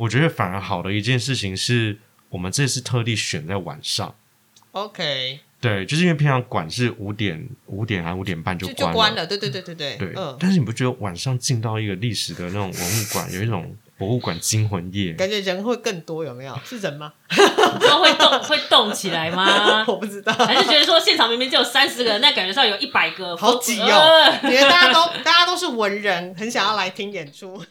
我觉得反而好的一件事情是我们这次特地选在晚上。OK，对，就是因为平常馆是五点五点还五点半就就关就关了，对对对对对，对，嗯，但是你不觉得晚上进到一个历史的那种文物馆，有一种博物馆惊魂夜？感觉人会更多，有没有？是人吗？然后会动会动起来吗？我不知道，还是觉得说现场明明只有三十个人，但感觉上有一百个，好挤哦呃因为大家都大家都是文人，很想要来听演出。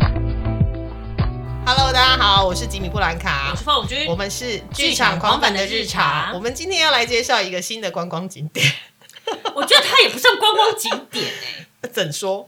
Hello，大家好，我是吉米布兰卡我是，凤君我，们是剧场狂粉的日常。我们今天要来介绍一个新的观光景点。我觉得它也不算观光景点哎、怎说？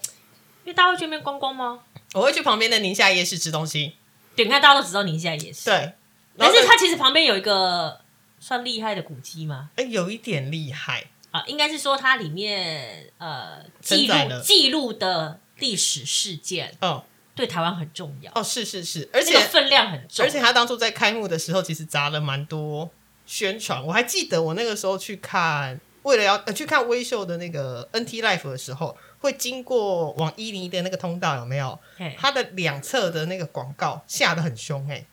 因为大家会去那边观光吗？我会去旁边的宁夏夜市吃东西。对，你看大家都知道宁夏夜市，，对，但是它其实旁边有一个算厉害的古迹吗？哎有一点厉害。啊，应该是说它里面呃记录记录的历史事件哦对台湾很重要，哦，是是是，而且这个分量很重，而且他当初在开幕的时候，其实砸了蛮多宣传。我还记得我那个时候去看，为了要、呃、去看微秀的那个 NT Life 的时候，会经过往伊犁的那个通道，有没有？嘿它的两侧的那个广告下的很凶哎、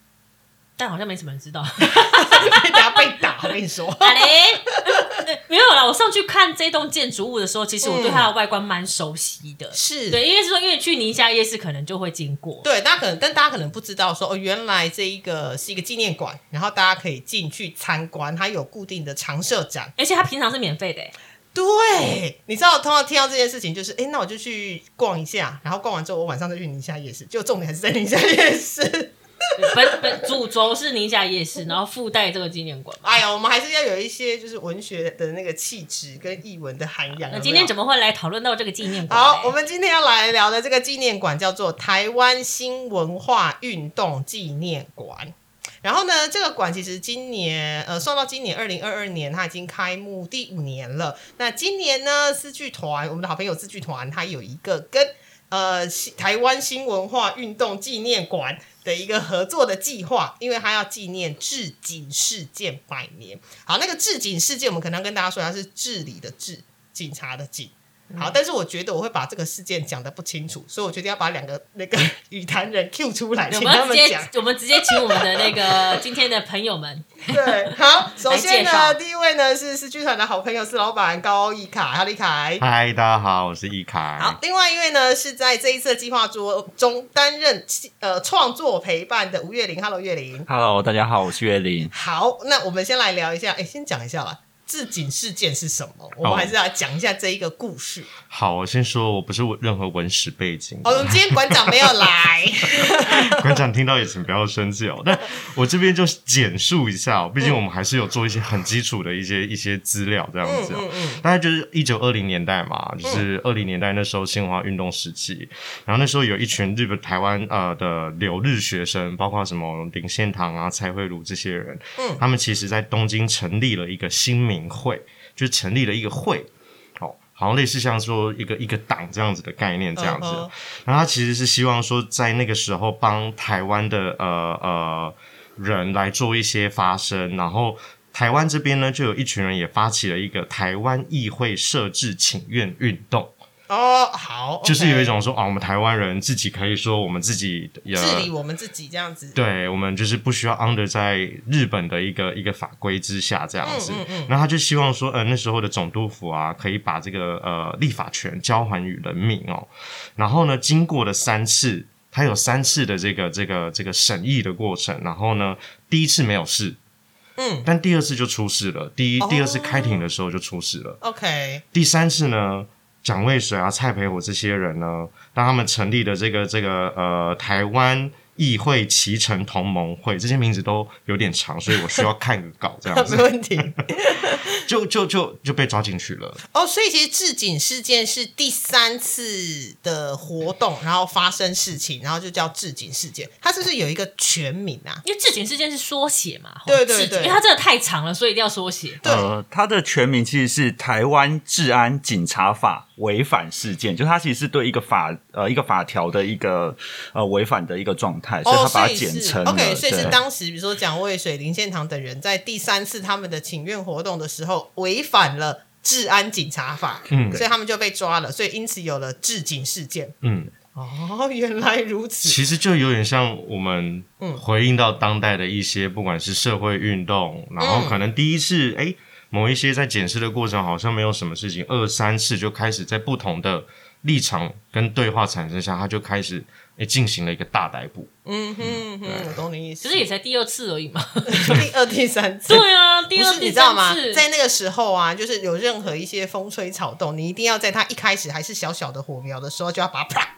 但好像没什么人知道。欸，等下被打，我跟你说。没有啦，我上去看这栋建筑物的时候，其实我对它的外观蛮熟悉的。是对，因为是说，因为去宁夏夜市可能就会经过。对，大家可能，但大家可能不知道说，哦，原来这一个是一个纪念馆，然后大家可以进去参观，它有固定的常设展。而且它平常是免费的欸，对，你知道，通常听到这件事情，就是，哎，那我就去逛一下，然后逛完之后，我晚上再去宁夏夜市，就重点还是在宁夏夜市。本本主轴是宁夏夜市，然后附带这个纪念馆。哎呀，我们还是要有一些就是文学的那个气质跟译文的涵养。那今天怎么？么会来讨论到这个纪念馆？好，我们今天要来聊的这个纪念馆叫做台湾新文化运动纪念馆。然后呢，这个馆其实今年呃，算到今年二零二二年，它已经开幕第五年了。那今年呢，四剧团我们的好朋友四剧团，它有一个跟呃新台湾新文化运动纪念馆的一个合作的计划，因为他要纪念治警事件百年。好，那个治警事件，我们可能要跟大家说，它是治理的治，警察的警。好，但是我觉得我会把这个事件讲的不清楚，所以我决定要把两个那个 语坛人 Q 出来，请他们讲。，我们直接请我们的那个 今天的朋友们，对，好，首先呢，第一位呢是是剧团的好朋友，是老板高一凯，哈利凯。嗨，大家好，我是易凯。好，另外一位呢是在这一次的计划桌中担任呃创作陪伴的吴月玲，Hello 月玲。Hello，大家好，我是月玲。好，那我们先来聊一下，哎，先讲一下啦，置景事件是什么？我们哦还是要讲一下这一个故事。好，我先说，我不是任何文史背景，今天馆长没有来，馆长听到也请不要生气哦。但我这边就简述一下、哦，毕竟我们还是有做一些很基础的一些一些资料这样嗯子、哦。嗯嗯，大概就是一九二零年代嘛，就是二零年代那时候新文化运动时期，然后那时候有一群日本台湾呃的留日学生，包括什么林献堂啊、蔡慧茹这些人，嗯他们其实在东京成立了一个新民会，就是成立了一个会。哦，好像类似像说一个一个党这样子的概念这样子，然后他其实是希望说在那个时候帮台湾的呃呃人来做一些发声，然后台湾这边呢就有一群人也发起了一个台湾议会设置请愿运动，哦，好，就是有一种说啊，我们台湾人自己可以说我们自己呃治理我们自己这样子。对，我们就是不需要 under 在日本的一个一个法规之下这样子。嗯嗯嗯那他就希望说，呃，那时候的总督府啊，可以把这个呃立法权交还于人民哦。然后呢，经过了三次，他有三次的这个这个这个审议的过程。然后呢，第一次没有事，嗯但第二次就出事了。第一、哦第二次开庭的时候就出事了。，OK，第三次呢，蒋渭水啊、蔡培火这些人呢，当他们成立的这个这个呃台湾议会骑乘同盟会，这些名字都有点长，所以我需要看个稿这样没子，问题。就就就就被抓进去了。哦，所以其实置景事件是第三次的活动，然后发生事情，然后就叫置景事件。它是不是有一个全名啊？因为置景事件是缩写嘛，对对对因为它真的太长了，所以一定要缩写。对呃，它的全名其实是台湾治安警察法违反事件，就它其实是对一个法呃一个法条的一个呃违反的一个状态，所以哦，它把它简称了。OK，所以是当时比如说蒋渭水、林献堂等人在第三次他们的请愿活动的时候违反了治安警察法，嗯。所以他们就被抓了，所以因此有了置警事件。嗯，哦，原来如此。其实就有点像我们嗯。回应到当代的一些，不管是社会运动，然后嗯可能第一次哎、诶某一些在检视的过程好像没有什么事情，二三次就开始在不同的立场跟对话产生下，他就开始诶进行了一个大逮捕。嗯哼哼，我懂你意思。其实也才第二次而已嘛。第二、第三次。对啊，第二第你知道吗三？次在那个时候啊，就是有任何一些风吹草动，你一定要在它一开始还是小小的火苗的时候，就要把它啪，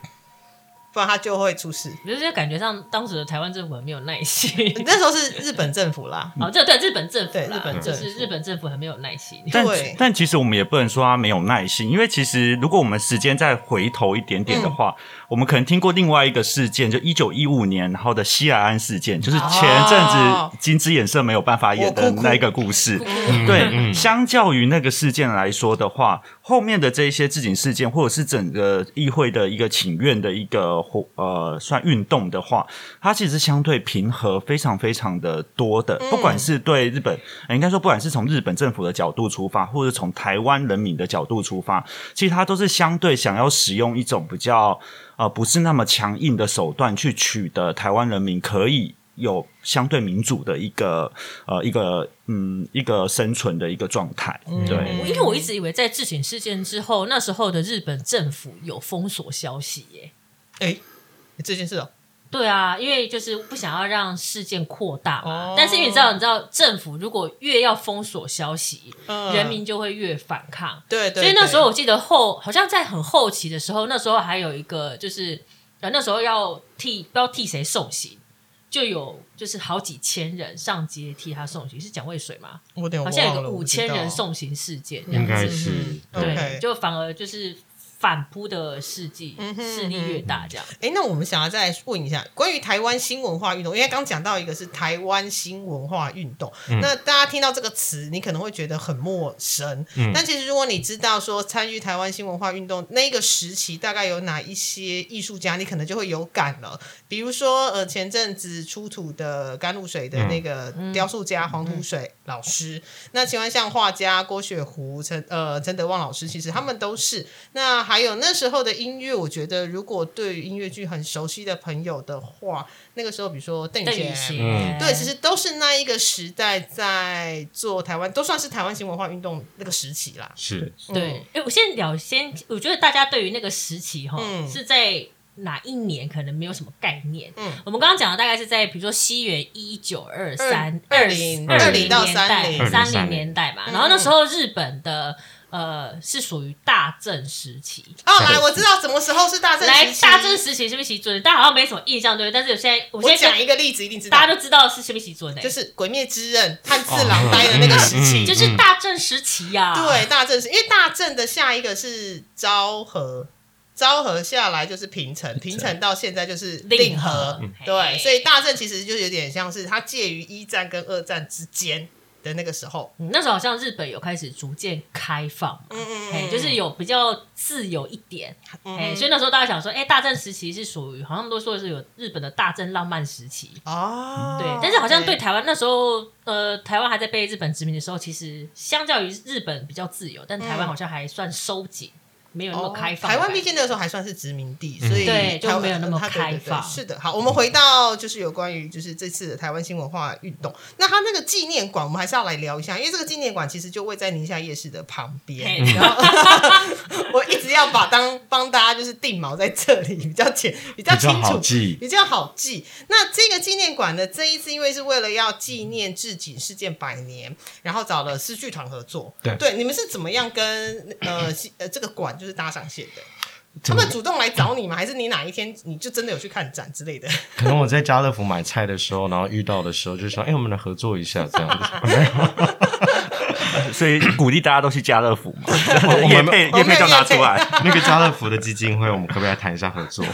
不然他就会出事。就是感觉上当时的台湾政府很没有耐心。那时候是日本政府啦，哦，这对日本政府啦，对日本政府就是日本政府很没有耐心。但对但其实我们也不能说他没有耐心，因为其实如果我们时间再回头一点点的话，嗯我们可能听过另外一个事件，就一九一五年然后的西来安事件，就是前阵哦子金枝演色没有办法演的哭哭那一个故事。嗯对，嗯相较于那个事件来说的话，后面的这一些置警事件，或者是整个议会的一个请愿的一个活呃算运动的话，它其实相对平和，非常非常的多的。不管是对日本，呃应该说不管是从日本政府的角度出发，或者从台湾人民的角度出发，其实它都是相对想要使用一种比较呃不是那么强硬的手段去取得台湾人民可以。有相对民主的一个呃一个嗯一个生存的一个状态，对，我因为我一直以为在自警事件之后，那时候的日本政府有封锁消息耶。哎，这件事哦，对啊，因为就是不想要让事件扩大嘛。哦。但是因为你知道，你知道政府如果越要封锁消息，嗯。人民就会越反抗。对对，所以那时候我记得后好像在很后期的时候，那时候还有一个就是呃那时候要替不知道替谁送行，就有就是好几千人上街替他送行，是蒋渭水吗？我好像有个五千人，送行事件，应该是。这样子嗯对就反而就是反扑的事迹嗯哼势力越大，这样。哎，那我们想要再来问一下关于台湾新文化运动，因为刚讲到一个是台湾新文化运动，嗯那大家听到这个词，你可能会觉得很陌生，嗯但其实如果你知道说参与台湾新文化运动那个时期大概有哪一些艺术家，你可能就会有感了。比如说，呃，前阵子出土的甘露水的那个雕塑家黄土水老师，那请问像画家郭雪湖、陈呃陈德旺老师，其实他们都是。那还有那时候的音乐，我觉得如果对于音乐剧很熟悉的朋友的话，那个时候比如说邓邓宇贤。嗯对，其实都是那一个时代在做台湾，都算是台湾新文化运动那个时期啦。是对，哎，我先聊先，我觉得大家对于那个时期哈嗯是在。哪一年可能没有什么概念？嗯我们刚刚讲的大概是在比如说西元一九二三、二零二零到年代、30三零年代嘛。嗯然后那时候日本的呃是属于大正时期，哦，来，我知道什么时候是大正来时期。大正时期是不是习尊？大家好像没什么印象，对不对？但是有现在我我现在讲一个例子，一定知道大，家都知道是什么习尊的，就是《鬼灭之刃》汉次郎待的那个时期。嗯就是大正时期呀、对，大正时因为大正的下一个是昭和，昭和下来就是平成，平成。到现在就是令令和和。对，所以大正其实就有点像是它介于一战跟二战之间的那个时候。嗯那时候好像日本有开始逐渐开放嘛，嗯嗯哎、就是有比较自由一点，哎、嗯所以那时候大家想说，哎、大正时期是属于好像都说是有日本的大正浪漫时期，哦，对，但是好像对。台湾那时候，呃，台湾还在被日本殖民的时候，其实相较于日本比较自由，但台湾好像还算收紧，没有那么开放台湾毕竟那个时候还算是殖民地，所以对就台湾没有那么它对对对开放。是的，好，我们回到就是有关于就是这次的台湾新文化运动，那它那个纪念馆，我们还是要来聊一下，因为这个纪念馆其实就位在宁夏夜市的旁边，嘿。然后 我一直要把当帮大家就是定锚在这里，比较简比较清楚。比较好记。那这个纪念馆呢，这一次因为是为了要纪念治警事件百年，然后找了诗剧团合作。对。你们是怎么样跟呃呃这个馆就是搭上线的？他们主动来找你吗？还是你哪一天你就真的有去看展之类的？可能我在家乐福买菜的时候，然后遇到的时候，就说：“哎、我们来合作一下，这样子。所以鼓励大家都去家乐福嘛，我们叶配叶配就拿出来。那个家乐福的基金会，我们可不可以来谈一下合作？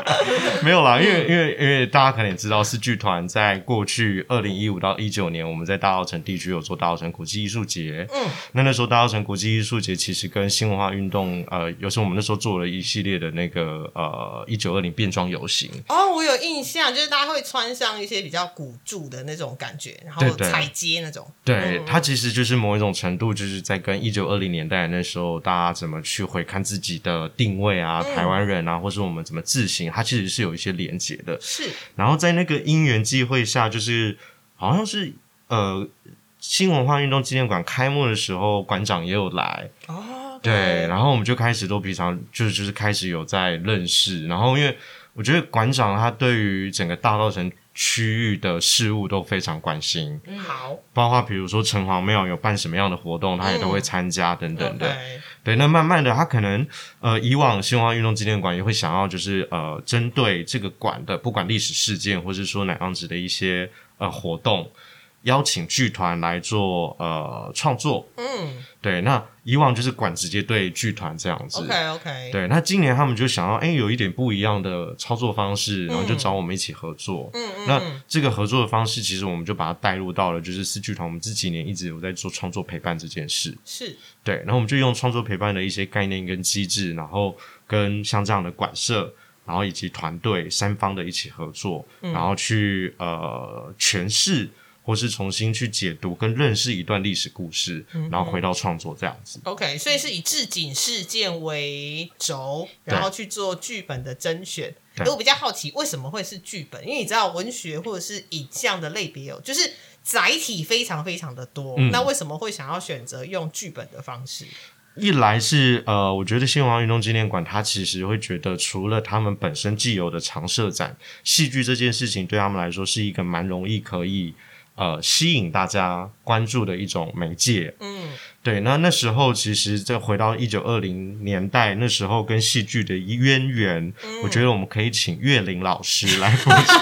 没有啦，因为因为因为大家可能也知道，是剧团在过去二零一五到一九年，我们在大稻城地区有做大稻城国际艺术节。嗯，那那时候大稻城国际艺术节其实跟新文化运动，呃，有时候我们那时候做了一系列的那个呃一九二零变装游行。哦，我有印象，就是大家会穿上一些比较古著的那种感觉，然后踩街那种。对嗯，它其实就是某一种程度，就是在跟一九二零年代那时候大家怎么去回看自己的定位啊，台湾人啊，或是我们怎么自省，它其实是有一些连结的。是，然后在那个因缘际会下，就是好像是呃新文化运动纪念馆开幕的时候，馆长也有来，哦，对，然后我们就开始都平常就是就是开始有在认识，然后因为我觉得馆长他对于整个大稻城区域的事物都非常关心，嗯。好，包括比如说城隍庙有办什么样的活动，他也都会参加等等的。对，那慢慢的，他可能呃，以往新文化运动纪念馆也会想要就是呃，针对这个馆的不管历史事件，或是说哪样子的一些呃活动，邀请剧团来做呃创作。嗯对，那以往就是管直接对剧团这样子。，OK OK，对，那今年他们就想要，哎，有一点不一样的操作方式，然后就找我们一起合作。嗯嗯，那嗯这个合作的方式，其实我们就把它带入到了，就是四剧团，我们这几年一直有在做创作陪伴这件事。是对，然后我们就用创作陪伴的一些概念跟机制，然后跟像这样的管社，然后以及团队三方的一起合作，嗯然后去呃诠释或是重新去解读跟认识一段历史故事，嗯然后回到创作这样子。OK，所以是以置景事件为轴，然后去做剧本的甄选。我比较好奇，为什么会是剧本？因为你知道文学或者是影像的类别有，就是载体非常非常的多。嗯那为什么会想要选择用剧本的方式？一来是呃，我觉得新文化运动纪念馆，它其实会觉得，除了他们本身既有的常设展，戏剧这件事情对他们来说是一个蛮容易可以呃吸引大家关注的一种媒介。嗯，对，那那时候其实再回到一九二零年代，那时候跟戏剧的渊源，我觉得我们可以请岳林老师来补充一下。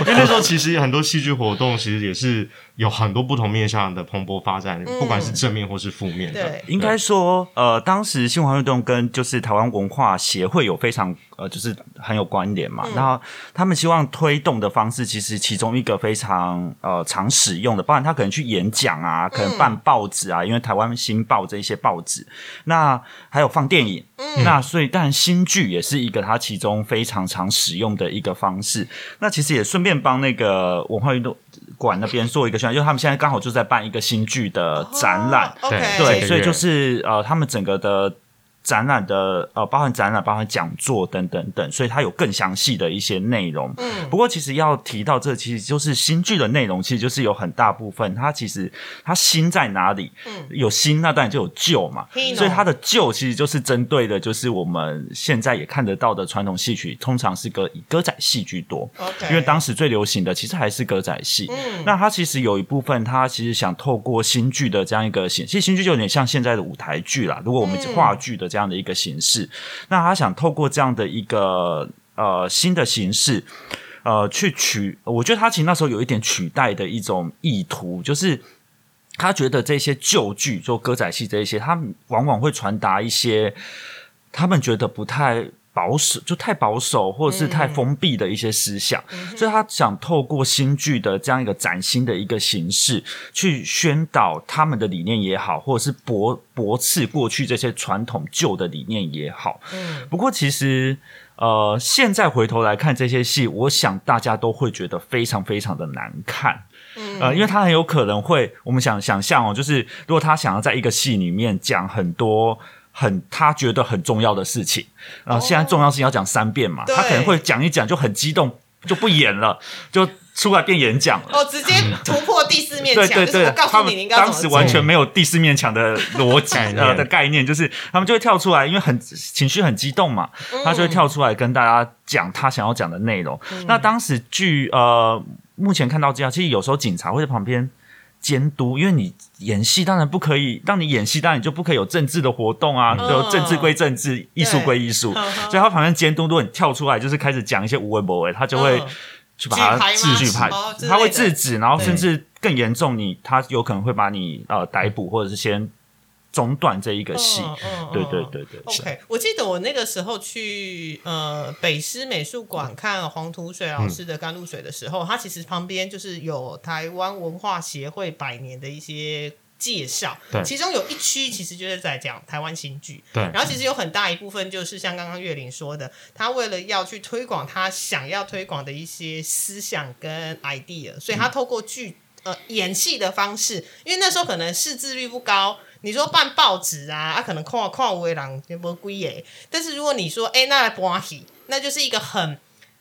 因为那时候其实很多戏剧活动，其实也是有很多不同面向的蓬勃发展，不管是正面或是负面的。对应该说，呃，当时新文化运动跟就是台湾文化协会有非常呃，就是很有关联嘛。然后他们希望推动的方式，其实其中一个非常呃常使用的，包含他可能去演讲啊，可能办报纸啊，因为台湾新报这一些报纸，那还有放电影。那所以，当然新剧也是一个它其中非常常使用的一个方式。那其实也顺便帮那个文化运动馆那边做一个宣传，因为他们现在刚好就在办一个新剧的展览。哦 OK，对，所以就是呃，他们整个的展览的呃，包含展览、包含讲座等等等，所以它有更详细的一些内容。嗯不过其实要提到这，其实就是新剧的内容，其实就是有很大部分它其实它新在哪里？嗯有新，那当然就有旧嘛。所以它的旧其实就是针对的，就是我们现在也看得到的传统戏曲，通常是歌以歌仔戏居多。OK，因为当时最流行的其实还是歌仔戏。嗯那它其实有一部分，它其实想透过新剧的这样一个形，其实新剧就有点像现在的舞台剧啦。如果我们嗯话剧的这样的一个形式，那他想透过这样的一个呃新的形式。呃，去取，我觉得他其实那时候有一点取代的一种意图，就是他觉得这些旧剧，就歌仔戏这一些，他们往往会传达一些他们觉得不太保守，就太保守或者是太封闭的一些思想，所以他想透过新剧的这样一个崭新的一个形式，去宣导他们的理念也好，或者是驳驳斥过去这些传统旧的理念也好。嗯不过其实。呃，现在回头来看这些戏，我想大家都会觉得非常非常的难看。嗯呃，因为他很有可能会，我们想想象哦，就是如果他想要在一个戏里面讲很多很他觉得很重要的事情，然后现在重要事情要讲三遍嘛，对。他可能会讲一讲就很激动，就不演了，就出来变演讲了。哦，直接 突破第四面墙，对对对就是我，告诉你，你应该当时完全没有第四面墙的逻辑 呃的概念，就是他们就会跳出来，因为很情绪很激动嘛，他就会跳出来跟大家讲他想要讲的内容。那当时据呃目前看到这样，其实有时候警察会在旁边监督，因为你演戏当然不可以，当你演戏当然你就不可以有政治的活动啊，嗯。就政治归政治，艺术归艺术，所以他旁边监督，如果你跳出来就是开始讲一些无为不为，他就会嗯。去把它举牌吗制举牌哦之类，的。他会制止，然后甚至更严重，你他有可能会把你呃逮捕，或者是先中断这一个戏。对对嗯。对对，OK，我记得我那个时候去呃北师美术馆看黄土水老师的《甘露水》的时候，它其实旁边就是有台湾文化协会百年的一些介绍。对，其中有一区其实就是在讲台湾新剧，对。然后其实有很大一部分就是像刚刚月玲说的，他为了要去推广他想要推广的一些思想跟 idea，所以他透过剧呃演戏的方式，因为那时候可能识字率不高。你说办报纸啊，啊可能看看有的人就不贵耶。但是如果你说，哎、那来搬戏，那就是一个很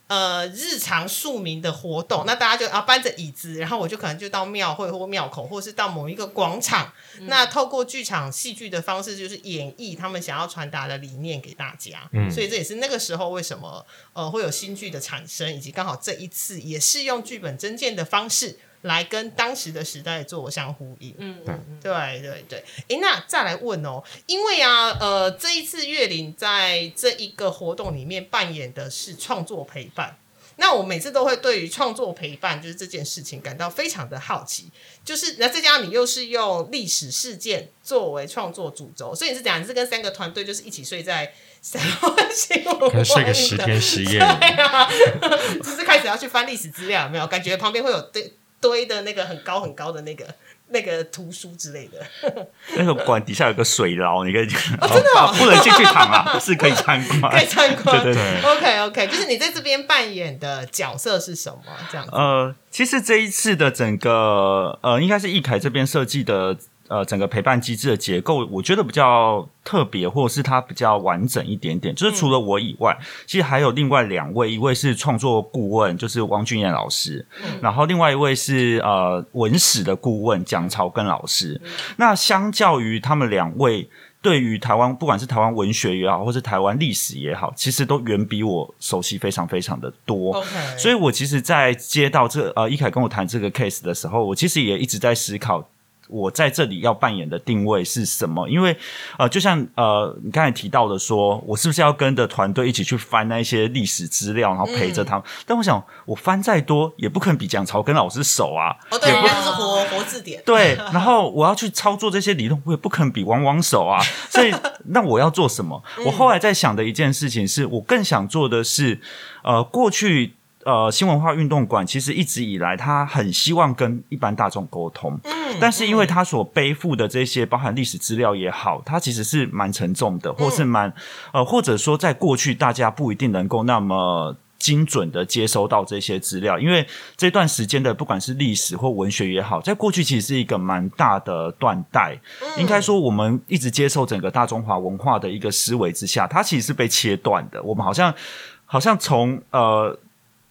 呃日常庶民的活动，那大家就啊搬着椅子，然后我就可能就到庙会或庙口，或是到某一个广场，那透过剧场戏剧的方式，就是演绎他们想要传达的理念给大家。嗯所以这也是那个时候为什么呃会有新剧的产生，以及刚好这一次也是用剧本增建的方式来跟当时的时代做相呼应。嗯对。对对对，诶，那再来问哦，因为啊，呃，这一次月玲在这一个活动里面扮演的是创作陪伴。那我每次都会对于创作陪伴就是这件事情感到非常的好奇，就是那再加上你又是用历史事件作为创作主轴，所以你是讲你是跟三个团队就是一起睡在台湾新闻可能睡个十天十夜，对啊，就是开始要去翻历史资料，有没有？感觉旁边会有堆堆的那个很高很高的那个 那个图书之类的？那个馆底下有个水牢，你可以真的哦不能进去躺啊，但 是可以参观。可以参观。对对对 OK OK，就是你在这边扮演的角色是什么？这样子。呃，其实这一次的整个呃，应该是易凯这边设计的呃整个陪伴机制的结构，我觉得比较特别，或者是它比较完整一点点。就是除了我以外，其实还有另外两位，一位是创作顾问，就是汪俊彦老师，然后另外一位是呃文史的顾问蒋朝根老师。那相较于他们两位。对于台湾，不管是台湾文学也好，或是台湾历史也好，其实都远比我熟悉非常非常的多。所以我其实，在接到这呃一凯跟我谈这个 case 的时候，我其实也一直在思考。我在这里要扮演的定位是什么？因为呃，就像呃，你刚才提到的说，我是不是要跟着团队一起去翻那些历史资料，然后陪着他们？但我想，我翻再多，也不可能比蒋朝根老师熟啊。哦，对，也不人家就是活活字典。对，然后我要去操作这些理论，我也不可能比王王手啊。所以，那我要做什么？我后来在想的一件事情是，我更想做的是，呃，过去。呃，新文化运动馆其实一直以来，他很希望跟一般大众沟通，嗯但是因为他所背负的这些，包含历史资料也好，它其实是蛮沉重的，或是蛮呃，或者说在过去大家不一定能够那么。精准的接收到这些资料，因为这段时间的不管是历史或文学也好，在过去其实是一个蛮大的断代。应该说，我们一直接受整个大中华文化的一个思维之下，它其实是被切断的。我们好像好像从呃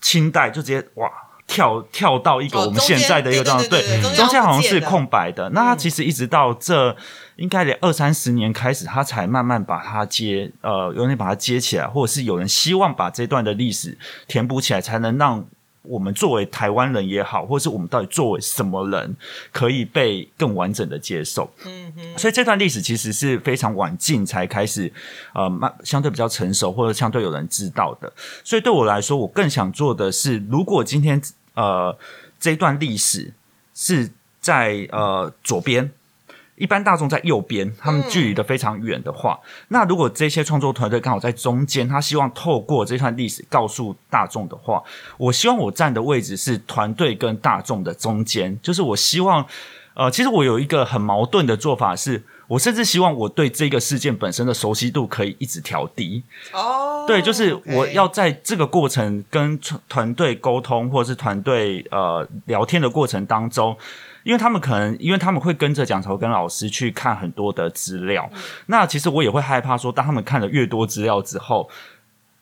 清代就直接哇。跳跳到一个哦我们现在的一个状态，对中间好像是空白的。那它其实一直到这应该得二三十年开始，他才慢慢把它接呃，有人把它接起来，或者是有人希望把这段的历史填补起来，才能让我们作为台湾人也好，或者是我们到底作为什么人，可以被更完整的接受。嗯哼，所以这段历史其实是非常晚近才开始，呃，慢相对比较成熟，或者相对有人知道的。所以对我来说，我更想做的是，如果今天呃这一段历史是在呃左边。一般大众在右边，他们距离的非常远的话，那如果这些创作团队刚好在中间，他希望透过这段历史告诉大众的话，我希望我站的位置是团队跟大众的中间，就是我希望，呃，其实我有一个很矛盾的做法是，我甚至希望我对这个事件本身的熟悉度可以一直调低，哦，对，就是我要在这个过程跟团团队沟通，或者是团队呃聊天的过程当中，因为他们可能，因为他们会跟着蒋朝根老师去看很多的资料，那其实我也会害怕说，当他们看了越多资料之后，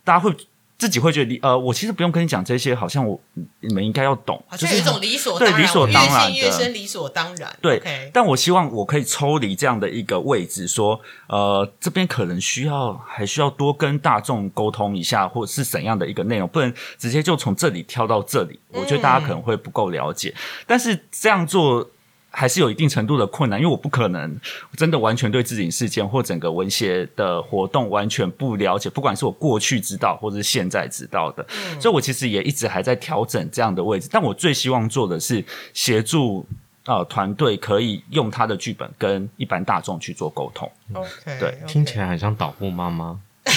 大家会自己会觉得你，呃，我其实不用跟你讲这些，好像我你们应该要懂，就是好像有一种理所对当然，理所当然我越陷越深，理所当然。对但我希望我可以抽离这样的一个位置，说，呃，这边可能需要还需要多跟大众沟通一下，或者是怎样的一个内容，不能直接就从这里跳到这里。我觉得大家可能会不够了解，但是这样做。还是有一定程度的困难，因为我不可能真的完全对自己事件或整个文协的活动完全不了解，不管是我过去知道或者是现在知道的，所以我其实也一直还在调整这样的位置。但我最希望做的是协助呃团队可以用他的剧本跟一般大众去做沟通。OK，对听起来很像导护妈妈。哎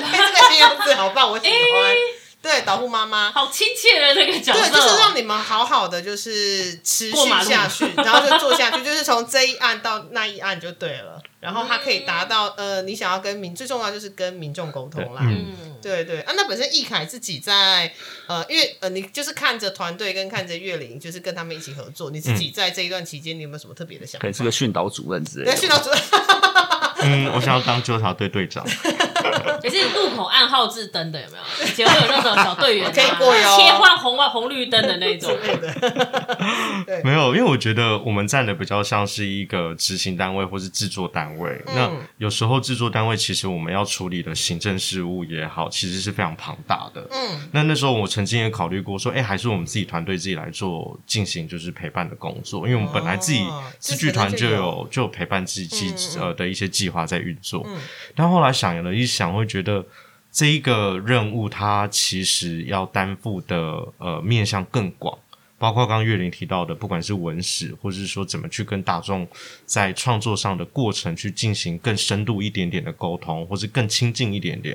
这个形容词好棒，我喜欢。对，导护妈妈。好亲切的那个角色对，哦，就是让你们好好的，就是持续下去，然后就做下去，就是从这一案到那一案就对了。然后它可以达到呃，你想要跟民最重要就是跟民众沟通啦。嗯嗯，对对啊，那本身易凯自己在呃，因为呃，你就是看着团队跟看着岳林，就是跟他们一起合作，你自己在这一段期间，你有没有什么特别的想法？可能是个训导主任之类训。导主任，嗯，我想要当纠察队队长。也是路口暗号制灯的，有没有？以前会有那种小队员、啊，可以过哟切换红外红绿灯的那种 对。的。没有，因为我觉得我们站的比较像是一个执行单位或是制作单位。那有时候制作单位其实我们要处理的行政事务也好，其实是非常庞大的。嗯，那那时候我曾经也考虑过说，哎，还是我们自己团队自己来做进行就是陪伴的工作，因为我们本来自己哦制剧团就有有就有陪伴自己嗯嗯呃的一些计划在运作。嗯但后来想了一想，想会觉得这一个任务它其实要担负的呃面向更广。包括刚刚岳林提到的，不管是文史，或者是说怎么去跟大众在创作上的过程去进行更深度一点点的沟通，或是更亲近一点点。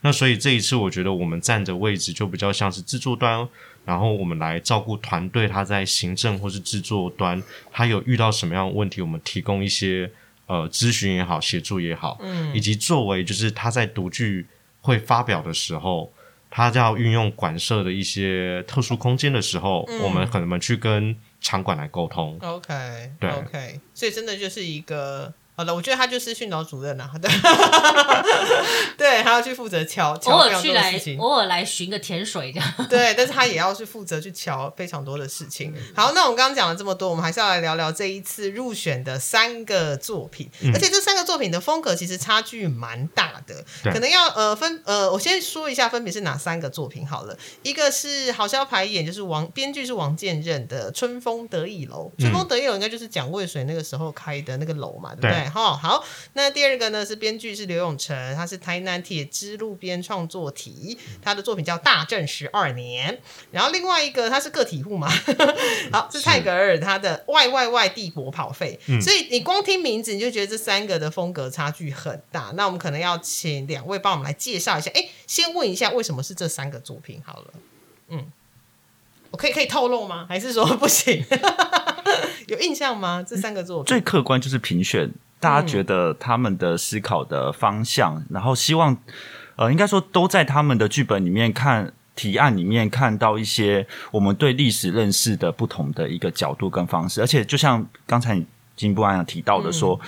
那所以这一次，我觉得我们站的位置就比较像是制作端，然后我们来照顾团队，他在行政或是制作端，他有遇到什么样问题，我们提供一些呃咨询也好，协助也好，嗯以及作为就是他在独剧会发表的时候，他要运用馆舍的一些特殊空间的时候，嗯我们可能去跟场馆来沟通。OK，对 OK，所以真的就是一个。我觉得他就是训导主任啊，对，对，他要去负责敲 偶尔去来偶尔来寻个甜水这样。对，但是他也要去负责去瞧非常多的事情。好，那我们刚刚讲了这么多，我们还是要来聊聊这一次入选的三个作品，而且这三个作品的风格其实差距蛮大的，可能要呃分呃，我先说一下分别是哪三个作品好了。一个是好像要排演，就是王编剧是王建任的《春风得意楼》，《春风得意楼》应该就是蒋渭水那个时候开的那个楼嘛，对不对？对哈，好，那第二个呢是编剧是刘永成，他是台南铁之路边创作体，他的作品叫《大正十二年》。然后另外一个他是个体户嘛，好是泰戈尔他的《外外外帝国跑费》所以你光听名字你就觉得这三个的风格差距很大。那我们可能要请两位帮我们来介绍一下。哎，先问一下为什么是这三个作品好了？嗯，我可以可以透露吗？还是说不行？有印象吗？这三个作品最客观就是评选，大家觉得他们的思考的方向，然后希望呃，应该说都在他们的剧本里面看。提案里面看到一些我们对历史认识的不同的一个角度跟方式，而且就像刚才金不安提到的说，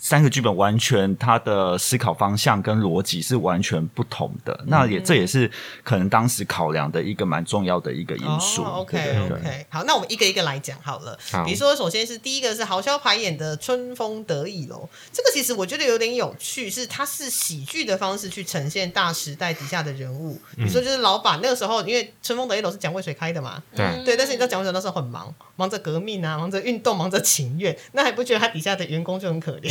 三个剧本完全他的思考方向跟逻辑是完全不同的，那也这也是可能当时考量的一个蛮重要的一个因素。哦、OK 对对对 OK，好，那我们一个一个来讲好了。好比如说，首先是第一个是豪潇排演的《春风得意楼》，这个其实我觉得有点有趣，是它是喜剧的方式去呈现大时代底下的人物。比如说，就是老板那个时候，因为《春风得意楼》是蒋渭水开的嘛，对对，但是你知道蒋渭水那时候很忙，忙着革命啊，忙着运动，忙着情愿，那还不觉得他底下的员工就很可怜？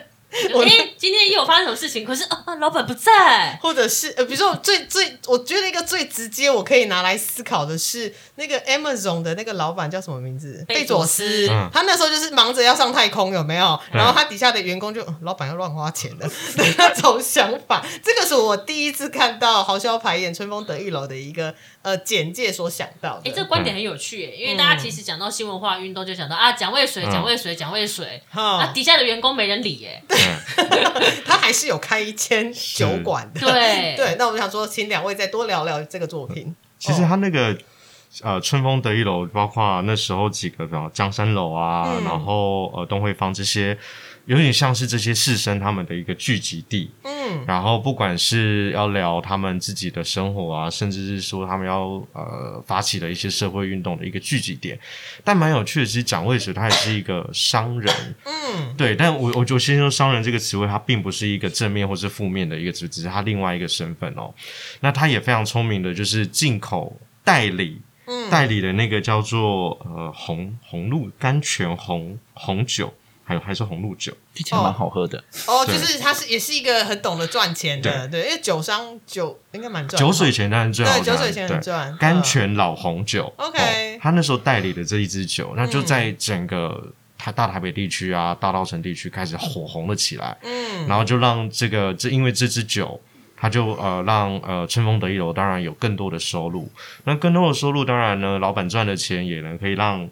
哎、今天又有发生什么事情？可是啊，啊老板不在。或者是呃，比如说我最最，我觉得一个最直接我可以拿来思考的是那个 Amazon 的那个老板叫什么名字？贝贝佐佐斯他那时候就是忙着要上太空，有没有？然后他底下的员工就、呃老板要乱花钱的的 那种想法。这个是我第一次看到豪潇排演《春风得意楼》的一个呃简介所想到的。哎、这个观点很有趣耶，因为大家其实讲到新文化运动，就讲到啊，蒋渭水，嗯蒋渭水，蒋渭水，哈啊，底下的员工没人理耶。他还是有开一间酒馆的。对 对，那我们想说，请两位再多聊聊这个作品。其实他那个呃春风得意楼，包括那时候几个，比方江山楼啊，嗯然后呃东汇坊这些，有点像是这些士绅他们的一个聚集地。嗯，然后不管是要聊他们自己的生活啊，甚至是说他们要呃发起的一些社会运动的一个聚集点，但蛮有趣的，其实蒋渭水他也是一个商人，嗯，对，但我我就先说商人这个词汇，它并不是一个正面或是负面的一个词，只是他另外一个身份哦。那他也非常聪明的，就是进口代理。代理的那个叫做呃红红露甘泉红红酒，还有还是红露酒，听起来蛮好喝的。哦，就是他是也是一个很懂得赚钱的，对，因为酒商酒应该蛮赚。酒水钱当然最好对，酒水钱很对赚。甘嗯泉老红酒。OK 哦他那时候代理的这一支酒，那就在整个台大台北地区啊、大稻城地区开始火红了起来。嗯，然后就让这个这因为这支酒，它就呃让呃春风得意楼当然有更多的收入。那更多的收入，当然呢，老板赚的钱也能可以让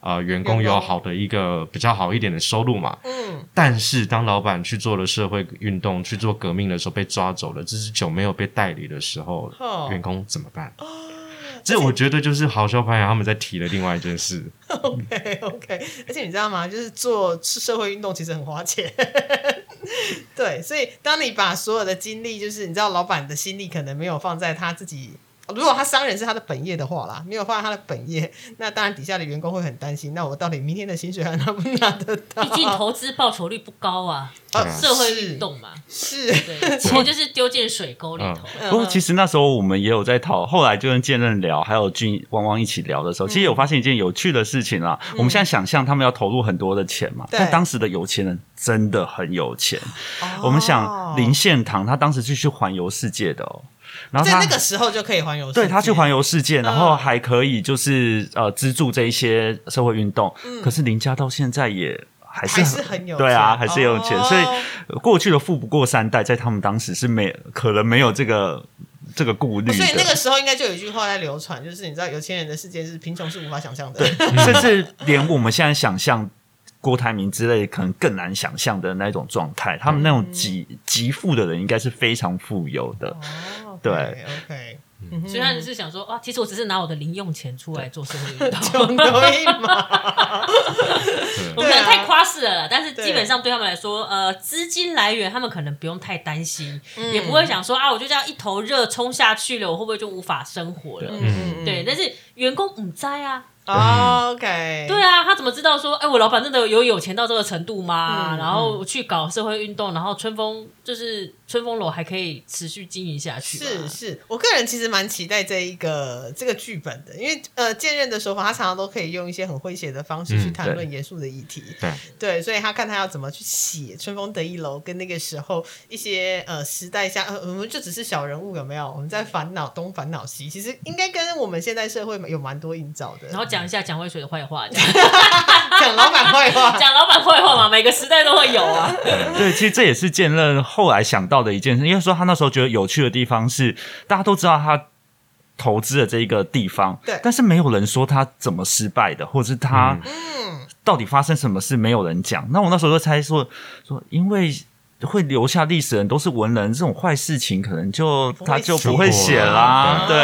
呃员工有好的一个比较好一点的收入嘛。嗯，但是当老板去做了社会运动、去做革命的时候被抓走了，这支酒没有被代理的时候，哦员工怎么办？这我觉得就是好笑拍他们在提的另外一件事。OK OK，而且你知道吗？就是做社会运动其实很花钱，对，所以当你把所有的精力，就是你知道老板的心力可能没有放在他自己。如果他商人是他的本业的话啦，没有放在他的本业，那当然底下的员工会很担心。那我到底明天的薪水还拿不拿得到？毕竟投资报酬率不高啊，啊社会运动嘛，是，对，钱就是丢进水沟里头。嗯不过其实那时候我们也有在讨，后来就跟剑刃聊，还有俊汪汪一起聊的时候，其实有发现一件有趣的事情啦。我们现在想象他们要投入很多的钱嘛，对但当时的有钱人真的很有钱。哦我们想林献堂，他当时是去环游世界的哦，然后在那个时候就可以环游世界，对他去环游世界，然后嗯还可以就是呃资助这一些社会运动。可是林家到现在也还是嗯还是很有对啊，钱还是有钱，哦所以呃过去的富不过三代，在他们当时是没可能没有这个这个顾虑的，所以那个时候应该就有一句话在流传，就是你知道有钱人的世界是贫穷是无法想象的。甚至连我们现在想象。郭台铭之类可能更难想象的那种状态，他们那种极极富的人应该是非常富有的。哦，对，OK，所以他只是想说啊，其实我只是拿我的零用钱出来做社会运动，穷都一毛。我们可能太夸饰了啦。但是基本上对他们来说，呃，资金来源他们可能不用太担心，嗯。也不会想说啊，我就这样一头热冲下去了，我会不会就无法生活了？嗯。对，但是员工唔在啊，哦，OK，对啊，他怎么知道说，哎，我老板真的有有钱到这个程度吗？嗯然后去搞社会运动，然后春风就是春风楼还可以持续经营下去，是是，我个人其实蛮期待这一个这个剧本的，因为呃，剑刃的手法，他常常都可以用一些很诙谐的方式去嗯谈论严肃的议题。对，对，所以他看他要怎么去写《春风得意楼》跟那个时候一些呃时代下，呃，我们就只是小人物有没有？我们在烦恼东烦恼西，其实应该跟我们现在社会有蛮多映照的。然后讲一下蒋渭水的坏话，这 样讲老板坏话，讲老板坏话嘛，每个时代都会有啊。对，其实这也是剑刃后来想到的一件事，因为说他那时候觉得有趣的地方是，大家都知道他投资的这一个地方，对但是没有人说他怎么失败的，或者是他嗯，到底发生什么事，没有人讲。那我那时候就猜说说，因为。会留下历史人都是文人，这种坏事情可能就他就不会写啦，对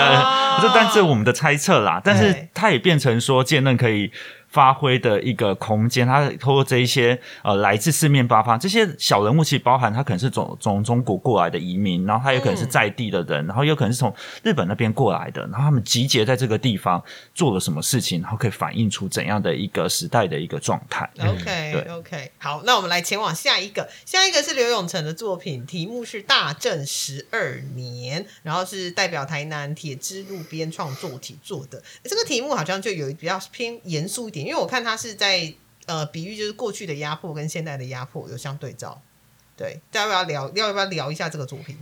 这但是我们的猜测啦，但是他也变成说剑刃可以发挥的一个空间，他透过这一些呃来自四面八方这些小人物，其实包含他可能是从从中国过来的移民，然后他有可能是在地的人，然后有可能是从日本那边过来的，然后他们集结在这个地方做了什么事情，然后可以反映出怎样的一个时代的一个状态。OK 对 OK，好，那我们来前往下一个，下一个是刘永成的作品，题目是《大正十二年》，然后是代表台南铁之路边创作体做的。这个题目好像就有比较偏严肃一点，因为我看他是在呃比喻就是过去的压迫跟现在的压迫有相对照。对，大家要不要聊？要不要聊一下这个作品？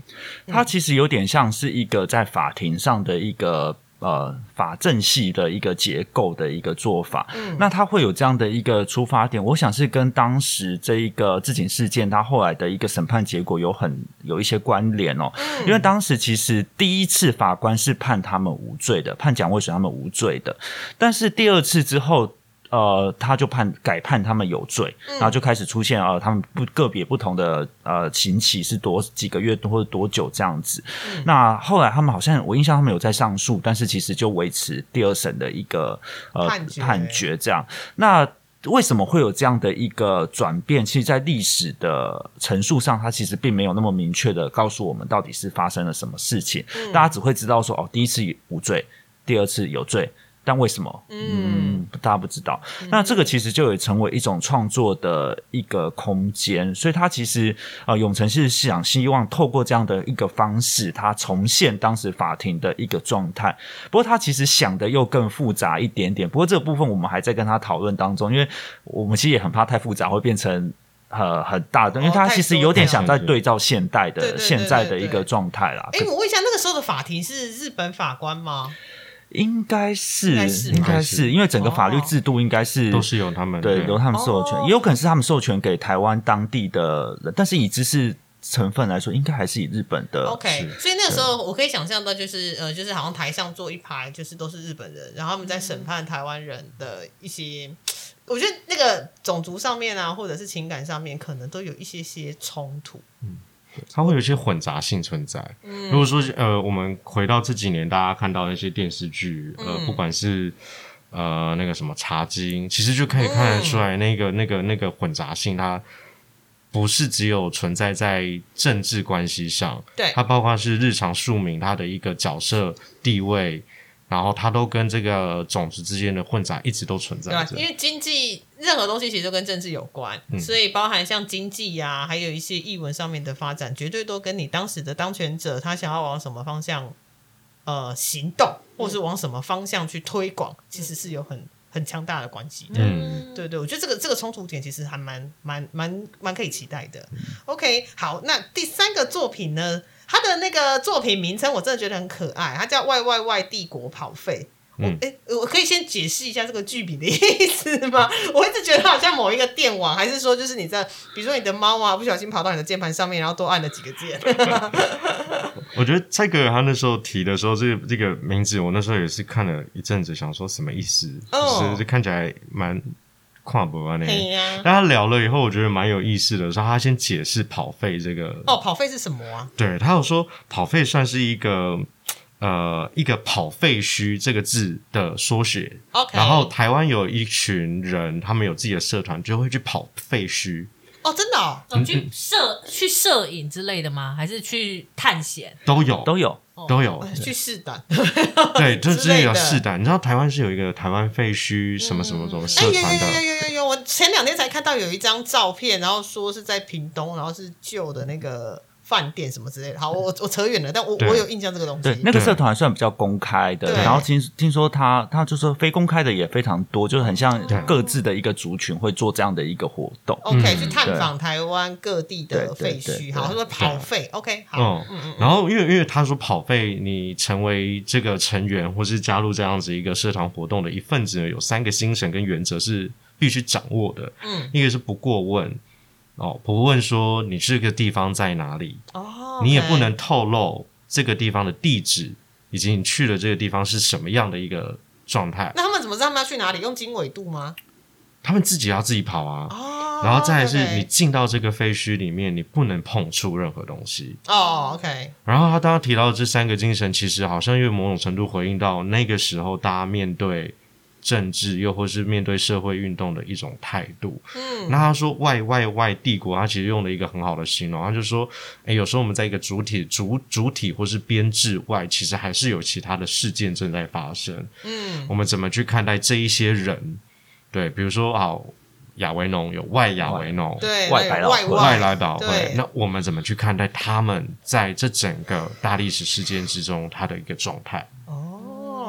它其实有点像是一个在法庭上的一个呃法政系的一个结构的一个做法。嗯那它会有这样的一个出发点，我想是跟当时这一个自警事件它后来的一个审判结果有很有一些关联哦。嗯因为当时其实第一次法官是判他们无罪的，判蒋渭水他们无罪的，但是第二次之后。呃，他就判改判他们有罪，然后就开始出现呃，他们不个别不同的呃刑期是多几个月或者多久这样子。那后来他们好像我印象他们有在上诉，但是其实就维持第二审的一个呃判决判决这样。那为什么会有这样的一个转变？其实，在历史的陈述上，它其实并没有那么明确的告诉我们到底是发生了什么事情。大家只会知道说，哦，第一次无罪，第二次有罪，但为什么？嗯，大家不知道。那这个其实就也成为一种创作的一个空间，所以他其实呃，永成是想希望透过这样的一个方式，他重现当时法庭的一个状态。不过他其实想的又更复杂一点点。不过这个部分我们还在跟他讨论当中，因为我们其实也很怕太复杂会变成。呃，很大的，因为他其实有点想在对照现代的现在的一个状态啦。哎，我问一下，那个时候的法庭是日本法官吗？应该是，应该是，因为整个法律制度应该是都是由他们对由他们授权，也有可能是他们授权给台湾当地的人，但是以知识成分来说，应该还是以日本的。OK，所以那个时候我可以想象到，就是呃，就是好像台上坐一排，就是都是日本人，然后他们在审判台湾人的一些。我觉得那个种族上面啊，或者是情感上面，可能都有一些些冲突。嗯，它会有一些混杂性存在。嗯，如果说呃，我们回到这几年大家看到那些电视剧，呃，不管是呃那个什么茶经，其实就可以看得出来，那个那个那个混杂性，它不是只有存在在政治关系上，对，它包括是日常庶民他的一个角色地位。然后它都跟这个种子之间的混杂一直都存在着，因为经济任何东西其实都跟政治有关，所以包含像经济呀，还有一些译文上面的发展，绝对都跟你当时的当权者他想要往什么方向呃行动，或是往什么方向去推广，其实是有很很强大的关系的。嗯，对对，我觉得这个这个冲突点其实还蛮蛮蛮蛮可以期待的。OK，好，那第三个作品呢？他的那个作品名称我真的觉得很可爱，他叫《外外外帝国跑废》。我哎，我可以先解释一下这个剧名的意思吗？我一直觉得好像某一个电网，还是说就是你在，比如说你的猫啊，不小心跑到你的键盘上面，然后多按了几个键。我觉得蔡格尔他那时候提的时候，这个这个名字，我那时候也是看了一阵子，想说什么意思，就是看起来蛮。跨博啊，那跟他聊了以后，我觉得蛮有意思的。说他先解释跑费这个哦，跑费是什么啊？对他有说跑费算是一个呃一个跑废墟这个字的缩写。OK，然后台湾有一群人，他们有自己的社团，就会去跑废墟。哦，真的哦，去摄去摄影之类的吗？还是去探险？都有，都有。都有去试胆，对，就之前有试胆。你知道台湾是有一个台湾废墟什么什么什么社团的？有有有有有！我前两天才看到有一张照片，然后说是在屏东，然后是旧的那个。饭店什么之类的，好，我我扯远了，但我我有印象这个东西。对，那个社团算比较公开的，然后听听说他他就说非公开的也非常多，就是很像各自的一个族群会做这样的一个活动。OK，去探访台湾各地的废墟，好，他说跑废。OK，好，嗯嗯。然后因为因为他说跑废，你成为这个成员或是加入这样子一个社团活动的一份子，有三个精神跟原则是必须掌握的。嗯，一个是不过问。哦，不问说你这个地方在哪里，哦，你也不能透露这个地方的地址，以及你去了这个地方是什么样的一个状态。那他们怎么知道他们要去哪里？用经纬度吗？他们自己要自己跑啊。哦，然后再是你进到这个废墟里面，你不能碰触任何东西。哦，OK。然后他刚刚提到的这三个精神，其实好像又某种程度回应到那个时候大家面对。政治又或是面对社会运动的一种态度。嗯，那他说“外外外帝国”，他其实用了一个很好的形容，他就说：“哎，有时候我们在一个主体主主体或是编制外，其实还是有其他的事件正在发生。嗯，我们怎么去看待这一些人？对，比如说啊，亚维农有外亚维农，对外百老外来岛会，那我们怎么去看待他们在这整个大历史事件之中他的一个状态？”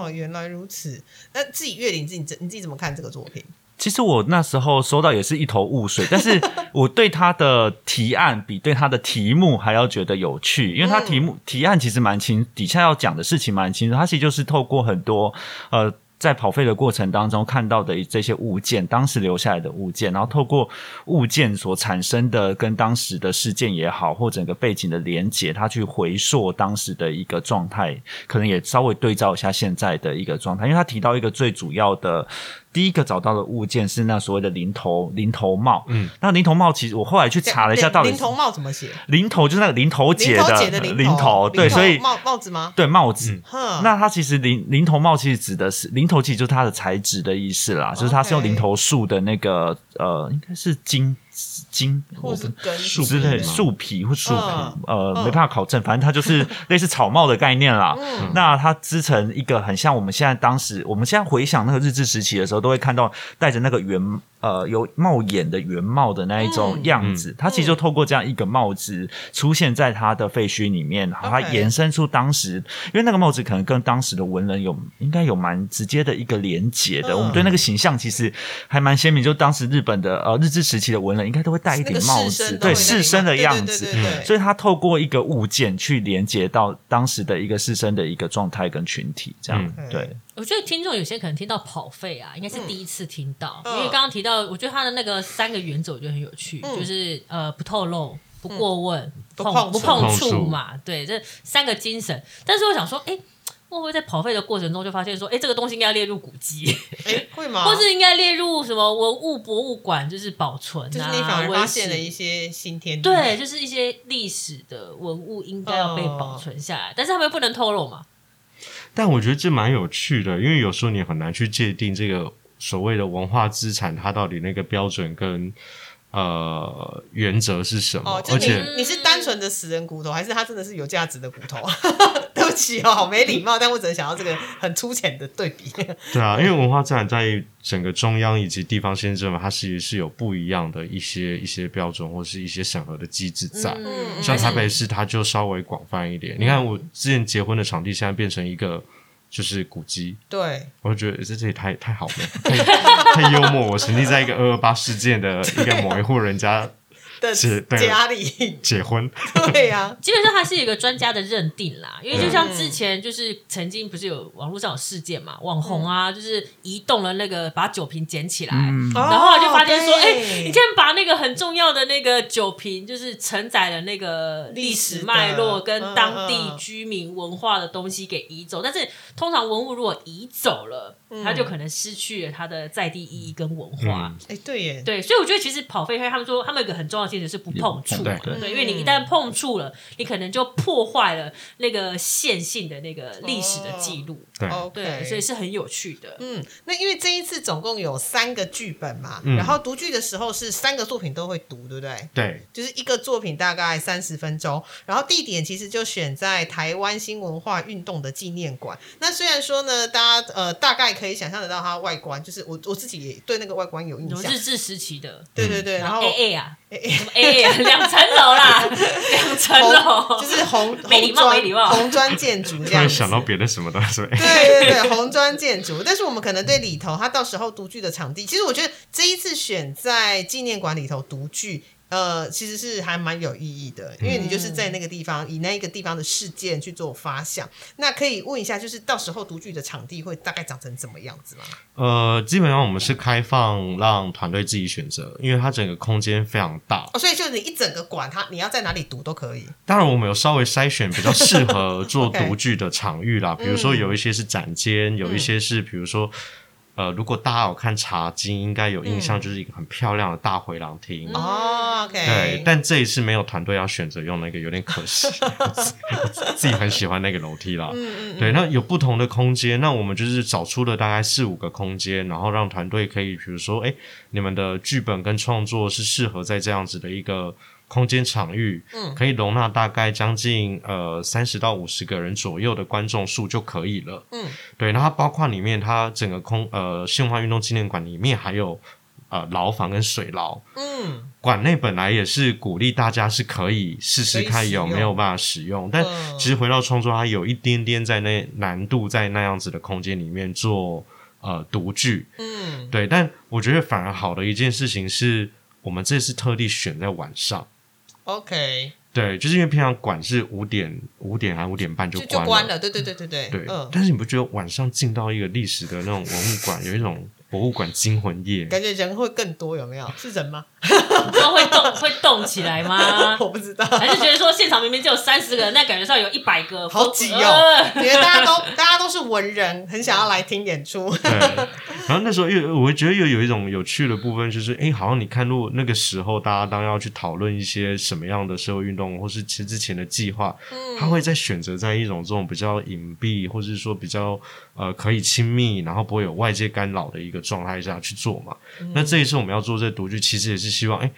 哦，原来如此。那自己月龄，自己你自己怎么看这个作品？其实我那时候收到也是一头雾水，但是 我对他的提案比对他的题目还要觉得有趣，因为他题目提案其实蛮清，底下要讲的事情蛮清楚。他其实就是透过很多呃。在跑废的过程当中看到的这些物件，当时留下来的物件，然后透过物件所产生的跟当时的事件也好，或整个背景的连结，他去回溯当时的一个状态，可能也稍微对照一下现在的一个状态，因为他提到一个最主要的。第一个找到的物件是那所谓的零头零头帽，嗯，那零头帽其实我后来去查了一下，到底零头帽怎么写？零头就是那个零头姐的零头，对，所以帽帽子吗？对，帽子。那它其实零零头帽其实指的是零头，其实就是它的材质的意思啦，就是它是用零头树的那个呃，应该是金筋或是根树之类树皮或树皮，嗯。呃，嗯。没办法考证，反正它就是 类似草帽的概念啦。嗯。那它织成一个很像我们现在当时，我们现在回想那个日治时期的时候，都会看到戴着那个圆呃有帽檐的圆帽的那一种嗯。样子。它其实就透过这样一个帽子出现在它的废墟里面，然后它延伸出当时，因为那个帽子可能跟当时的文人有应该有蛮直接的一个连结的。嗯我们对那个形象其实还蛮鲜明，就当时日本的呃日治时期的文人应该都会戴一那个顶帽子，对士绅的样子。对对对所以他透过一个物件去连接到当时的一个士绅的一个状态跟群体，这样、嗯对。我觉得听众有些可能听到跑费啊，应该是第一次听到，嗯因为刚刚提到，我觉得他的那个三个原则我觉得很有趣，嗯就是呃不透露、不过问、不碰不碰触嘛，对，这三个精神。但是我想说，哎。会不会在跑费的过程中就发现说，哎，这个东西应该列入古迹，哎，会吗？或是应该列入什么文物博物馆，就是保存啊，就是你反而发现了一些新天地，对，就是一些历史的文物应该要被保存下来，但是他们又不能透露嘛。但我觉得这蛮有趣的，因为有时候你很难去界定这个所谓的文化资产，它到底那个标准跟呃原则是什么，哦，就你而且你是单纯的死人骨头，还是它真的是有价值的骨头？对不起哦，好没礼貌，但我只能想到这个很粗浅的对比。对啊，因为文化资产在整个中央以及地方县政府，它其实是有不一样的一些一些标准或是一些审核的机制在。嗯像台北市，它就稍微广泛一点。你看，我之前结婚的场地，现在变成一个就是古迹，对，我就觉得这这也太太好了，太 太幽默。我曾经在一个二二八事件的一个某一户人家的家里，结婚，对呀，基本上它是一个专家的认定啦，因为就像之前就是曾经不是有网络上有事件嘛，网红啊，就是移动了那个把酒瓶捡起来，嗯。然然后就发现说，哎、对你竟然把那个很重要的那个酒瓶，就是承载了那个历史脉络跟当地居民文化的东西给移走。但是通常文物如果移走了，它就可能失去了他的在地意义跟文化。嗯哎，对耶，对，所以我觉得其实跑飞黑他们说，他们有一个很重要的精神是不碰触嘛，对对，因为你一旦碰触了，你可能就破坏了那个线性的那个历史的记录。对，，OK，对，所以是很有趣的。嗯，那因为这一次总共有三个剧本嘛，嗯然后读剧的时候是三个作品都会读，对不对？对，就是一个作品大概三十分钟，然后地点其实就选在台湾新文化运动的纪念馆。那虽然说呢，大家呃大概可以想象得到它外观，就是我我自己也对那个外观有印象有日。治时期的，对对对，然后 A A 啊，A A 啊，两层楼啦，两层楼，就是红没礼红砖貌没礼貌红砖建筑这样。突然想到别的什么东西，对对对，红砖建筑。但是我们可能对里头，它到时候独剧的场地，其实我觉得这一次选在纪念馆里头独剧。呃，其实是还蛮有意义的，因为你就是在那个地方，以那一个地方的事件去做发想。那可以问一下，就是到时候独剧的场地会大概长成怎么样子吗？呃，基本上我们是开放让团队自己选择，因为它整个空间非常大。哦，所以就是你一整个馆，它你要在哪里读都可以。当然，我们有稍微筛选比较适合做 独剧的场域啦，比如说有一些是展间，有一些是比如说。呃，如果大家有看《茶经》，应该有印象，就是一个很漂亮的大回廊厅。哦对，但这一次没有团队要选择用那个，有点可惜。自己很喜欢那个楼梯啦。嗯嗯对，那有不同的空间，那我们就是找出了大概四五个空间，然后让团队可以，比如说，哎，你们的剧本跟创作是适合在这样子的一个空间场域，嗯。可以容纳大概将近呃三十到五十个人左右的观众数就可以了。嗯，对，那它包括里面它整个空呃新文化运动纪念馆里面还有呃牢房跟水牢，嗯。馆内本来也是鼓励大家是可以试试看有没有办法使用，但嗯。其实回到创作，它有一点点在那难度在那样子的空间里面做呃独剧，嗯，对。但我觉得反而好的一件事情是我们这次特地选在晚上，，OK，对，就是因为平常馆是五点五点还五点半就就关了，就关了，对对对对对，对。嗯，但是你不觉得晚上进到一个历史的那种文物馆，有一种博物馆惊魂夜？感觉人会更多，有没有？是人吗？会动 会动起来吗？我不知道，还是觉得说现场明明只有三十个人，但感觉上有一百个，好挤哦呃！觉得大家都大家都是文人，很想要来听演出。对，然后那时候又我会觉得又有一种有趣的部分，就是哎，好像你看入那个时候大家当要去讨论一些什么样的社会运动，或是其实之前的计划，他会在选择在一种这种比较隐蔽，或是说比较呃可以亲密，然后不会有外界干扰的一个状态下去做嘛。那这一次我们要做这个独剧，其实也是希望哎。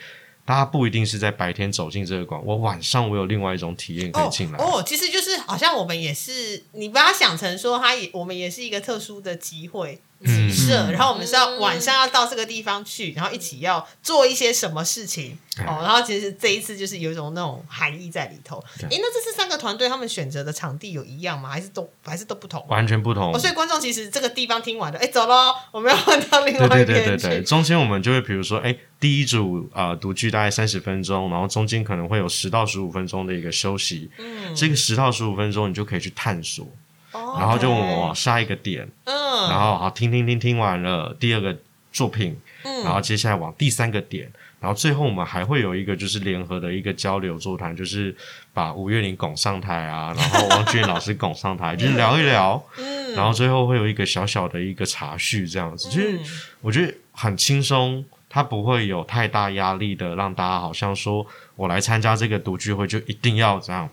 大家不一定是在白天走进这个馆，我晚上我有另外一种体验可以进来。哦，其实就是好像我们也是，你把它想成说，它也我们也是一个特殊的机会。集社，然后我们是要晚上要到这个地方去，然后一起要做一些什么事情哦。然后其实这一次就是有一种那种含义在里头。哎，那这次三个团队他们选择的场地有一样吗？还是都还是都不同？完全不同。所以观众其实这个地方听完了，哎，走喽，我们要换到另外一边对对对对对，中间我们就会比如说，哎，第一组啊独居大概三十分钟，然后中间可能会有十到十五分钟的一个休息。嗯，这个十到十五分钟你就可以去探索。然后就往下一个点，嗯，然后好听听听听完了第二个作品，嗯，然后接下来往第三个点，然后最后我们还会有一个就是联合的一个交流座谈，就是把吴月玲拱上台啊，然后王俊老师拱上台，就是聊一聊，嗯，然后最后会有一个小小的一个茶叙这样子，就是我觉得很轻松，他不会有太大压力的，让大家好像说我来参加这个读聚会就一定要这样。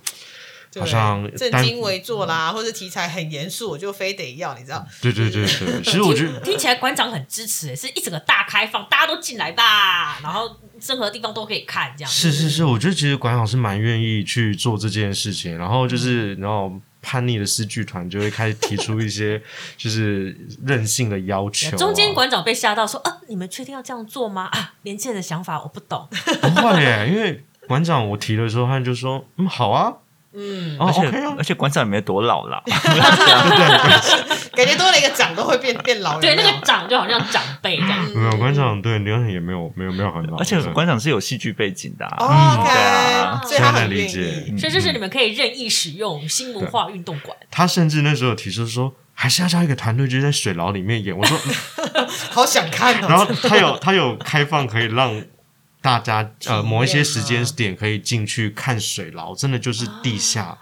好像正襟危坐啦，或者题材很严肃，我就非得要，你知道？对对对对，其实我觉得 听起来馆长很支持，是一整个大开放，大家都进来吧，然后任何地方都可以看，这样。是是是，我觉得其实馆长是蛮愿意去做这件事情，然后就是然后叛逆的诗剧团就会开始提出一些 就是任性的要求。中间馆长被吓到说：“啊，你们确定要这样做吗？啊，年轻人的想法我不懂。”不会耶，因为馆长我提的时候，他就说：“嗯，好啊。”嗯，而且而且馆长也没多老啦，感觉多了一个长都会变变老。对，那个长就好像长辈这样。没有馆长，对，刘长也没有没有没有很老。而且馆长是有戏剧背景的，哦，对啊，所以他很理解。所以就是你们可以任意使用新文化运动馆。他甚至那时候提出说，还是要叫一个团队就在水牢里面演。我说，好想看。然后他有他有开放可以让。大家呃，某一些时间点可以进去看水牢，真的就是地下。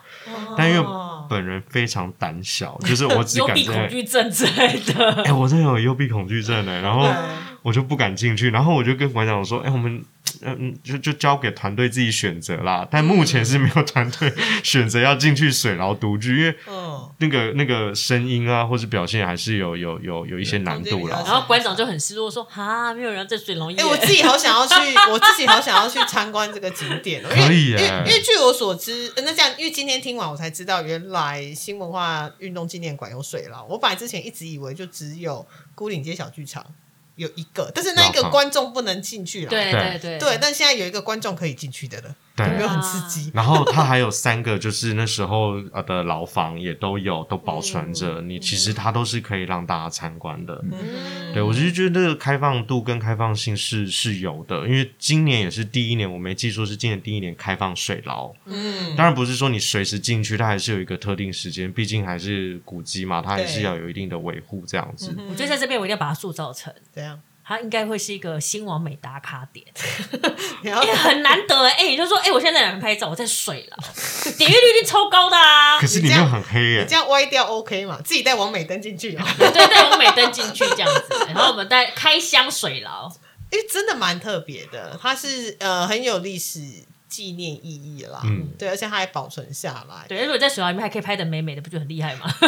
但因为本人非常胆小，就是我只敢在。幽闭恐惧症之类的。哎，我真的有幽闭恐惧症呢，然后我就不敢进去，然后我就跟馆长说：“哎，我们。”嗯，就就交给团队自己选择啦。但目前是没有团队选择要进去水牢独居，因为那个那个声音啊，或者表现还是有有有有一些难度了。然后馆长就很失落说：“哈，没有人在水牢。”哎，我自己好想要去，我自己好想要去参观这个景点。可以，因为因为据我所知，那这样，因为今天听完我才知道，原来新文化运动纪念馆有水牢。我本来之前一直以为就只有孤岭街小剧场。有一个，但是那一个观众不能进去了。对。对对，对，但现在有一个观众可以进去的了，有没有很刺激？然后它还有三个，就是那时候呃的牢房也都有，都保存着。你其实它都是可以让大家参观的。嗯，对我就觉得这个开放度跟开放性是是有的，因为今年也是第一年，我没记错是今年第一年开放水牢。嗯，当然不是说你随时进去，它还是有一个特定时间，毕竟还是古迹嘛，它还是要有一定的维护这样子。我觉得在这边我一定要把它塑造成这样。它应该会是一个新完美打卡点，也，很难得哎！你就说，哎，我现在在哪边拍照？我在水了，点阅率一定超高的啊！可是你又很黑耶，这样歪掉 OK 嘛？自己带王美灯进去，对，带王美灯进去这样子，然后我们带开箱水牢，哎，真的蛮特别的，它是呃很有历史。纪念意义啦，嗯，对，而且它还保存下来。对，如果在水牢里面还可以拍的美美的，不就很厉害吗？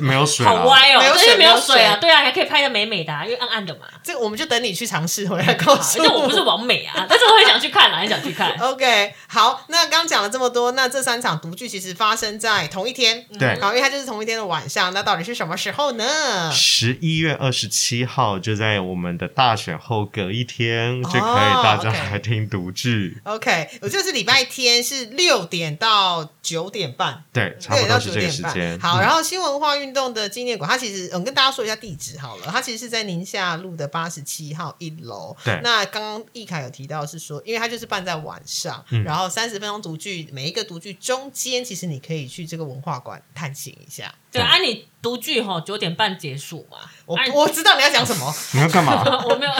没有水，好歪哦，没有水，没有水啊，对啊，还可以拍的美美的，因为暗暗的嘛。这个我们就等你去尝试回来告诉我。我不是王美啊，但是我很想去看，很想去看。OK，好，那刚讲了这么多，那这三场独剧其实发生在同一天，对，好，因为它就是同一天的晚上。那到底是什么时候呢？十一月二十七号，就在我们的大选后隔一天，就可以大家来听独剧。OK 我。就是礼拜天是六点到九点半，对，差不多是这个时间。好，然后新文化运动的纪念馆，它其实我跟大家说一下地址好了，它其实是在宁夏路的八十七号一楼。对，那刚刚易凯有提到是说，因为它就是办在晚上，然后三十分钟独剧，每一个独剧中间，其实你可以去这个文化馆探险一下。对，啊，你独剧哈九点半结束嘛？我我知道你要讲什么，你要干嘛？我没有，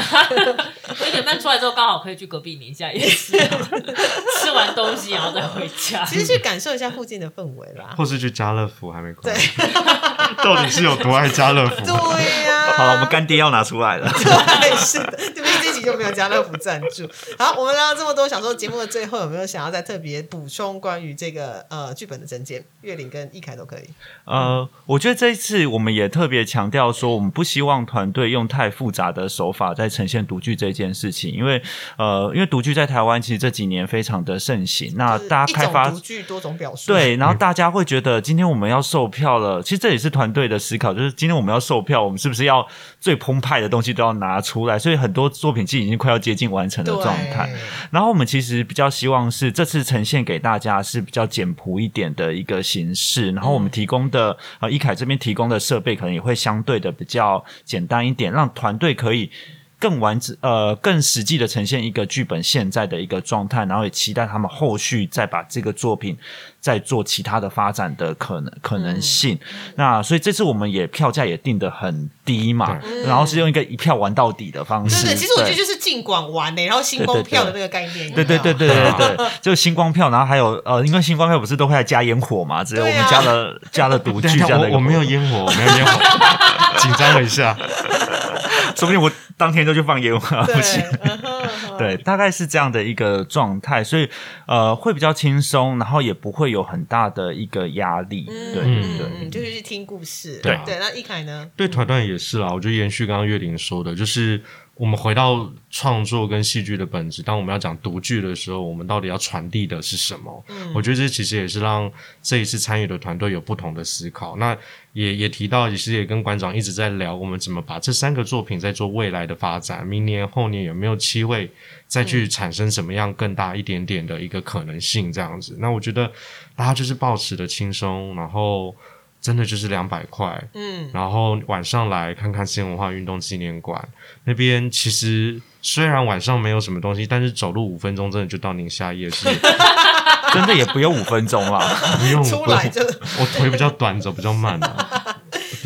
九点半出来之后刚好可以去隔壁宁夏夜市吃完东西，然后再回家。其实去感受一下附近的氛围啦，或是去家乐福还没关。对，到底是有多爱家乐福？对呀。好了，我们干爹要拿出来了。对，是的，对不这集就没有家乐福赞助。好，我们聊了这么多，想说节目的最后有没有想要再特别补充关于这个呃剧本的整件？月玲跟易凯都可以。呃。呃，我觉得这一次我们也特别强调说，我们不希望团队用太复杂的手法在呈现独剧这件事情，因为呃，因为独剧在台湾其实这几年非常的盛行，那大家开发独具多种表述，对，然后大家会觉得今天我们要售票了，其实这也是团队的思考，就是今天我们要售票，我们是不是要最澎湃的东西都要拿出来？所以很多作品其实已经快要接近完成的对状态。然后我们其实比较希望是这次呈现给大家是比较简朴一点的一个形式，然后我们提供的、啊一凯这边提供的设备可能也会相对的比较简单一点，让团队可以。更完整呃更实际的呈现一个剧本现在的一个状态，然后也期待他们后续再把这个作品再做其他的发展的可能可能性。那所以这次我们也票价也定的很低嘛，然后是用一个一票玩到底的方式。对对，其实我觉得就是尽管玩呢，然后星光票的那个概念，对对对对对对对，就星光票，然后还有呃，因为星光票不是都会加烟火嘛，只有我们对啊。加了加了独等一下剧这样的一个我我没有烟火，我没有烟火，紧张了一下。说不定我当天就去放烟花，对不行。对，大概是这样的一个状态，所以呃会比较轻松，然后也不会有很大的一个压力。对对对。嗯，就是去听故事，对啊对。那一凯呢？对团团也是啦，我就延续刚刚月玲说的，就是我们回到创作跟戏剧的本质。当我们要讲独剧的时候，我们到底要传递的是什么？我觉得这其实也是让这一次参与的团队有不同的思考。那也也提到，其实也跟馆长一直在聊，我们怎么把这三个作品在做未来的发展，明年后年有没有机会再去产生什么样更大一点点的一个可能性？这样子，那我觉得大家就是保持的轻松，然后。真的就是两百块，嗯，然后晚上来看看新文化运动纪念馆那边，其实虽然晚上没有什么东西，但是走路五分钟真的就到宁夏夜市，真的也不用五分钟啦。不用出来就我腿比较短，走比较慢啊。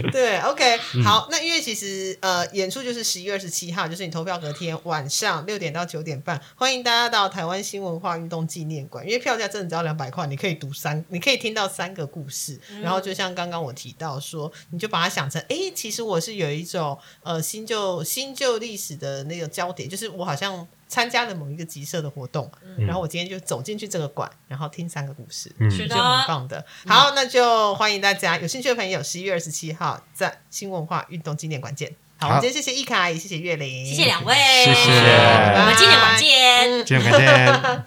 对，OK，好，嗯那因为其实呃，演出就是十一月二十七号，就是你投票隔天晚上六点到九点半，欢迎大家到台湾新文化运动纪念馆，因为票价真的只要两百块，你可以读三，你可以听到三个故事，然后就像刚刚我提到说，你就把它想成，哎，其实我是有一种呃新旧新旧历史的那个焦点，就是我好像。参加了某一个集社的活动，然后我今天就走进去这个馆，然后听三个故事，是的很棒的。好，那就欢迎大家有兴趣的朋友，十一月二十七号在新文化运动纪念馆见。好，我们今天谢谢易凯，也谢谢岳玲，谢谢两位，谢谢我们纪念馆见。纪念馆见。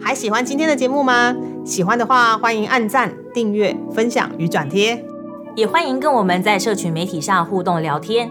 还喜欢今天的节目吗？喜欢的话，欢迎按赞、订阅、分享与转贴。也欢迎跟我们在社群媒体上互动聊天，